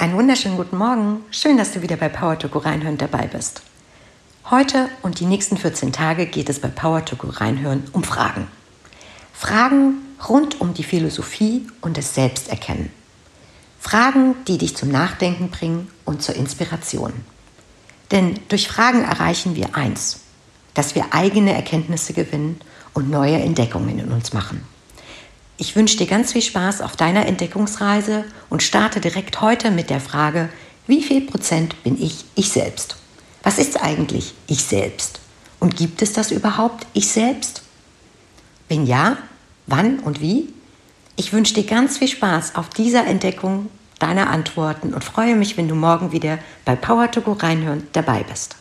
Einen wunderschönen guten Morgen. Schön, dass du wieder bei Power to Go reinhören dabei bist. Heute und die nächsten 14 Tage geht es bei Power to Go reinhören um Fragen. Fragen rund um die Philosophie und das Selbsterkennen. Fragen, die dich zum Nachdenken bringen und zur Inspiration. Denn durch Fragen erreichen wir eins, dass wir eigene Erkenntnisse gewinnen und neue Entdeckungen in uns machen. Ich wünsche dir ganz viel Spaß auf deiner Entdeckungsreise und starte direkt heute mit der Frage, wie viel Prozent bin ich ich selbst? Was ist eigentlich ich selbst? Und gibt es das überhaupt ich selbst? Wenn ja, wann und wie? Ich wünsche dir ganz viel Spaß auf dieser Entdeckung deiner Antworten und freue mich, wenn du morgen wieder bei Power to Go reinhören dabei bist.